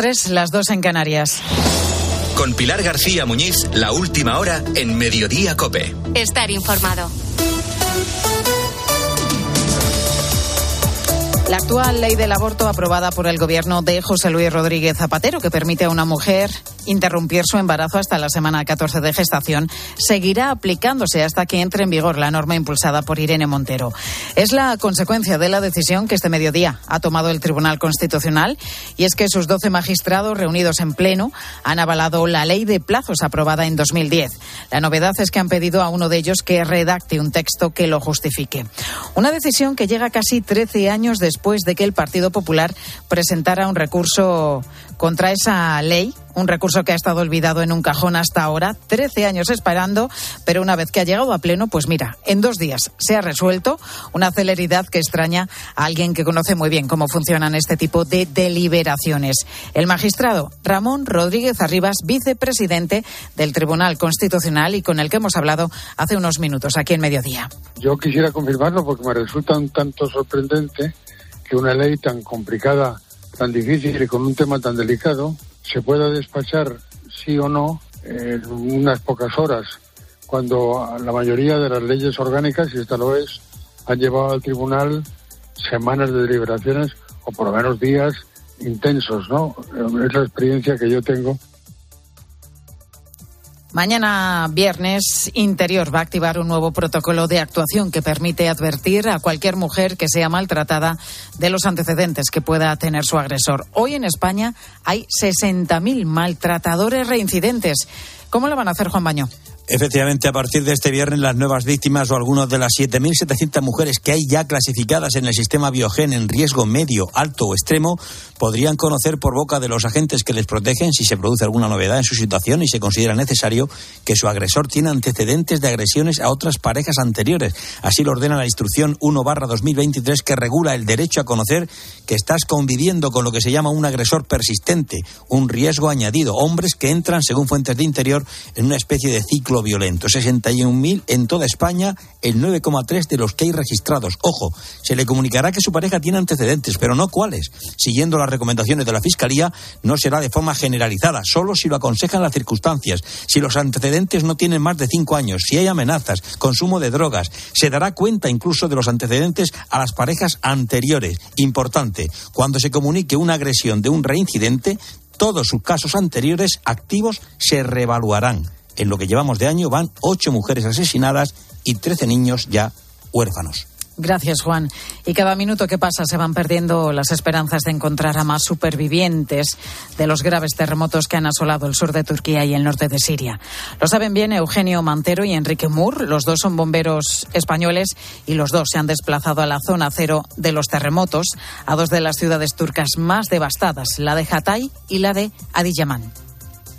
tres, las dos en Canarias. Con Pilar García Muñiz, la última hora en Mediodía Cope. Estar informado. La actual ley del aborto aprobada por el gobierno de José Luis Rodríguez Zapatero, que permite a una mujer interrumpir su embarazo hasta la semana 14 de gestación, seguirá aplicándose hasta que entre en vigor la norma impulsada por Irene Montero. Es la consecuencia de la decisión que este mediodía ha tomado el Tribunal Constitucional y es que sus 12 magistrados reunidos en pleno han avalado la ley de plazos aprobada en 2010. La novedad es que han pedido a uno de ellos que redacte un texto que lo justifique. Una decisión que llega casi 13 años después después de que el Partido Popular presentara un recurso contra esa ley, un recurso que ha estado olvidado en un cajón hasta ahora, 13 años esperando, pero una vez que ha llegado a pleno, pues mira, en dos días se ha resuelto una celeridad que extraña a alguien que conoce muy bien cómo funcionan este tipo de deliberaciones. El magistrado Ramón Rodríguez Arribas, vicepresidente del Tribunal Constitucional y con el que hemos hablado hace unos minutos aquí en Mediodía. Yo quisiera confirmarlo porque me resulta un tanto sorprendente que una ley tan complicada, tan difícil y con un tema tan delicado se pueda despachar sí o no en unas pocas horas, cuando la mayoría de las leyes orgánicas, y esta lo es, han llevado al tribunal semanas de deliberaciones o por lo menos días intensos, ¿no? Es la experiencia que yo tengo Mañana viernes, Interior va a activar un nuevo protocolo de actuación que permite advertir a cualquier mujer que sea maltratada de los antecedentes que pueda tener su agresor. Hoy en España hay 60.000 maltratadores reincidentes. ¿Cómo lo van a hacer, Juan Baño? Efectivamente, a partir de este viernes, las nuevas víctimas o algunas de las 7.700 mujeres que hay ya clasificadas en el sistema Biogen en riesgo medio, alto o extremo podrían conocer por boca de los agentes que les protegen si se produce alguna novedad en su situación y se considera necesario que su agresor tiene antecedentes de agresiones a otras parejas anteriores. Así lo ordena la instrucción 1-2023 que regula el derecho a conocer que estás conviviendo con lo que se llama un agresor persistente, un riesgo añadido. Hombres que entran, según fuentes de interior, en una especie de ciclo violento. 61.000 en toda España, el 9,3 de los que hay registrados. Ojo, se le comunicará que su pareja tiene antecedentes, pero no cuáles. Siguiendo las recomendaciones de la Fiscalía, no será de forma generalizada, solo si lo aconsejan las circunstancias. Si los antecedentes no tienen más de cinco años, si hay amenazas, consumo de drogas, se dará cuenta incluso de los antecedentes a las parejas anteriores. Importante, cuando se comunique una agresión de un reincidente, todos sus casos anteriores activos se reevaluarán. En lo que llevamos de año van ocho mujeres asesinadas y trece niños ya huérfanos. Gracias, Juan. Y cada minuto que pasa se van perdiendo las esperanzas de encontrar a más supervivientes de los graves terremotos que han asolado el sur de Turquía y el norte de Siria. Lo saben bien Eugenio Mantero y Enrique Mur. Los dos son bomberos españoles y los dos se han desplazado a la zona cero de los terremotos, a dos de las ciudades turcas más devastadas, la de Hatay y la de Adiyaman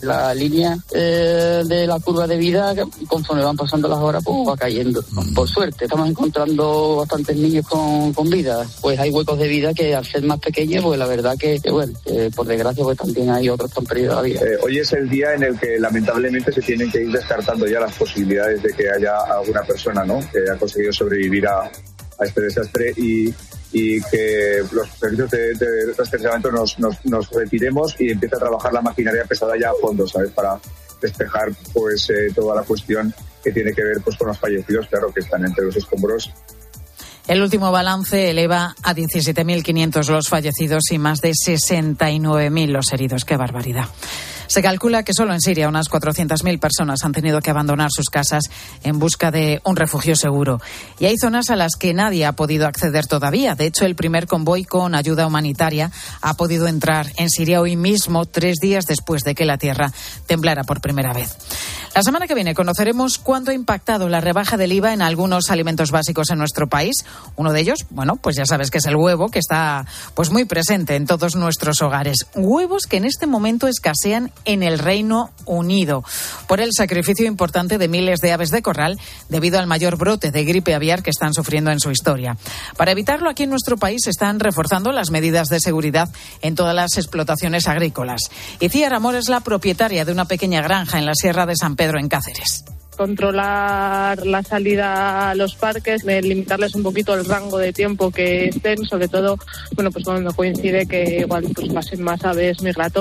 la línea eh, de la curva de vida, conforme van pasando las horas, pues va cayendo. Mm. Por suerte, estamos encontrando bastantes niños con, con vida. Pues hay huecos de vida que al ser más pequeños, pues la verdad que, bueno, por desgracia, pues también hay otros que han perdido la vida. Eh, hoy es el día en el que lamentablemente se tienen que ir descartando ya las posibilidades de que haya alguna persona, ¿no? Que haya conseguido sobrevivir a, a este desastre y y que los servicios de, de nos, nos, retiremos y empiece a trabajar la maquinaria pesada ya a fondo, ¿sabes? Para despejar pues eh, toda la cuestión que tiene que ver pues con los fallecidos, claro, que están entre los escombros el último balance eleva a 17.500 los fallecidos y más de 69.000 los heridos. ¡Qué barbaridad! Se calcula que solo en Siria unas 400.000 personas han tenido que abandonar sus casas en busca de un refugio seguro. Y hay zonas a las que nadie ha podido acceder todavía. De hecho, el primer convoy con ayuda humanitaria ha podido entrar en Siria hoy mismo, tres días después de que la tierra temblara por primera vez. La semana que viene conoceremos cuánto ha impactado la rebaja del IVA en algunos alimentos básicos en nuestro país. Uno de ellos, bueno, pues ya sabes que es el huevo, que está pues muy presente en todos nuestros hogares. Huevos que en este momento escasean en el Reino Unido por el sacrificio importante de miles de aves de corral debido al mayor brote de gripe aviar que están sufriendo en su historia. Para evitarlo, aquí en nuestro país se están reforzando las medidas de seguridad en todas las explotaciones agrícolas. Y Ciara Amor es la propietaria de una pequeña granja en la Sierra de San Pedro, en Cáceres controlar la salida a los parques, limitarles un poquito el rango de tiempo que estén, sobre todo, bueno, pues cuando coincide que igual pues pasen más aves migratorias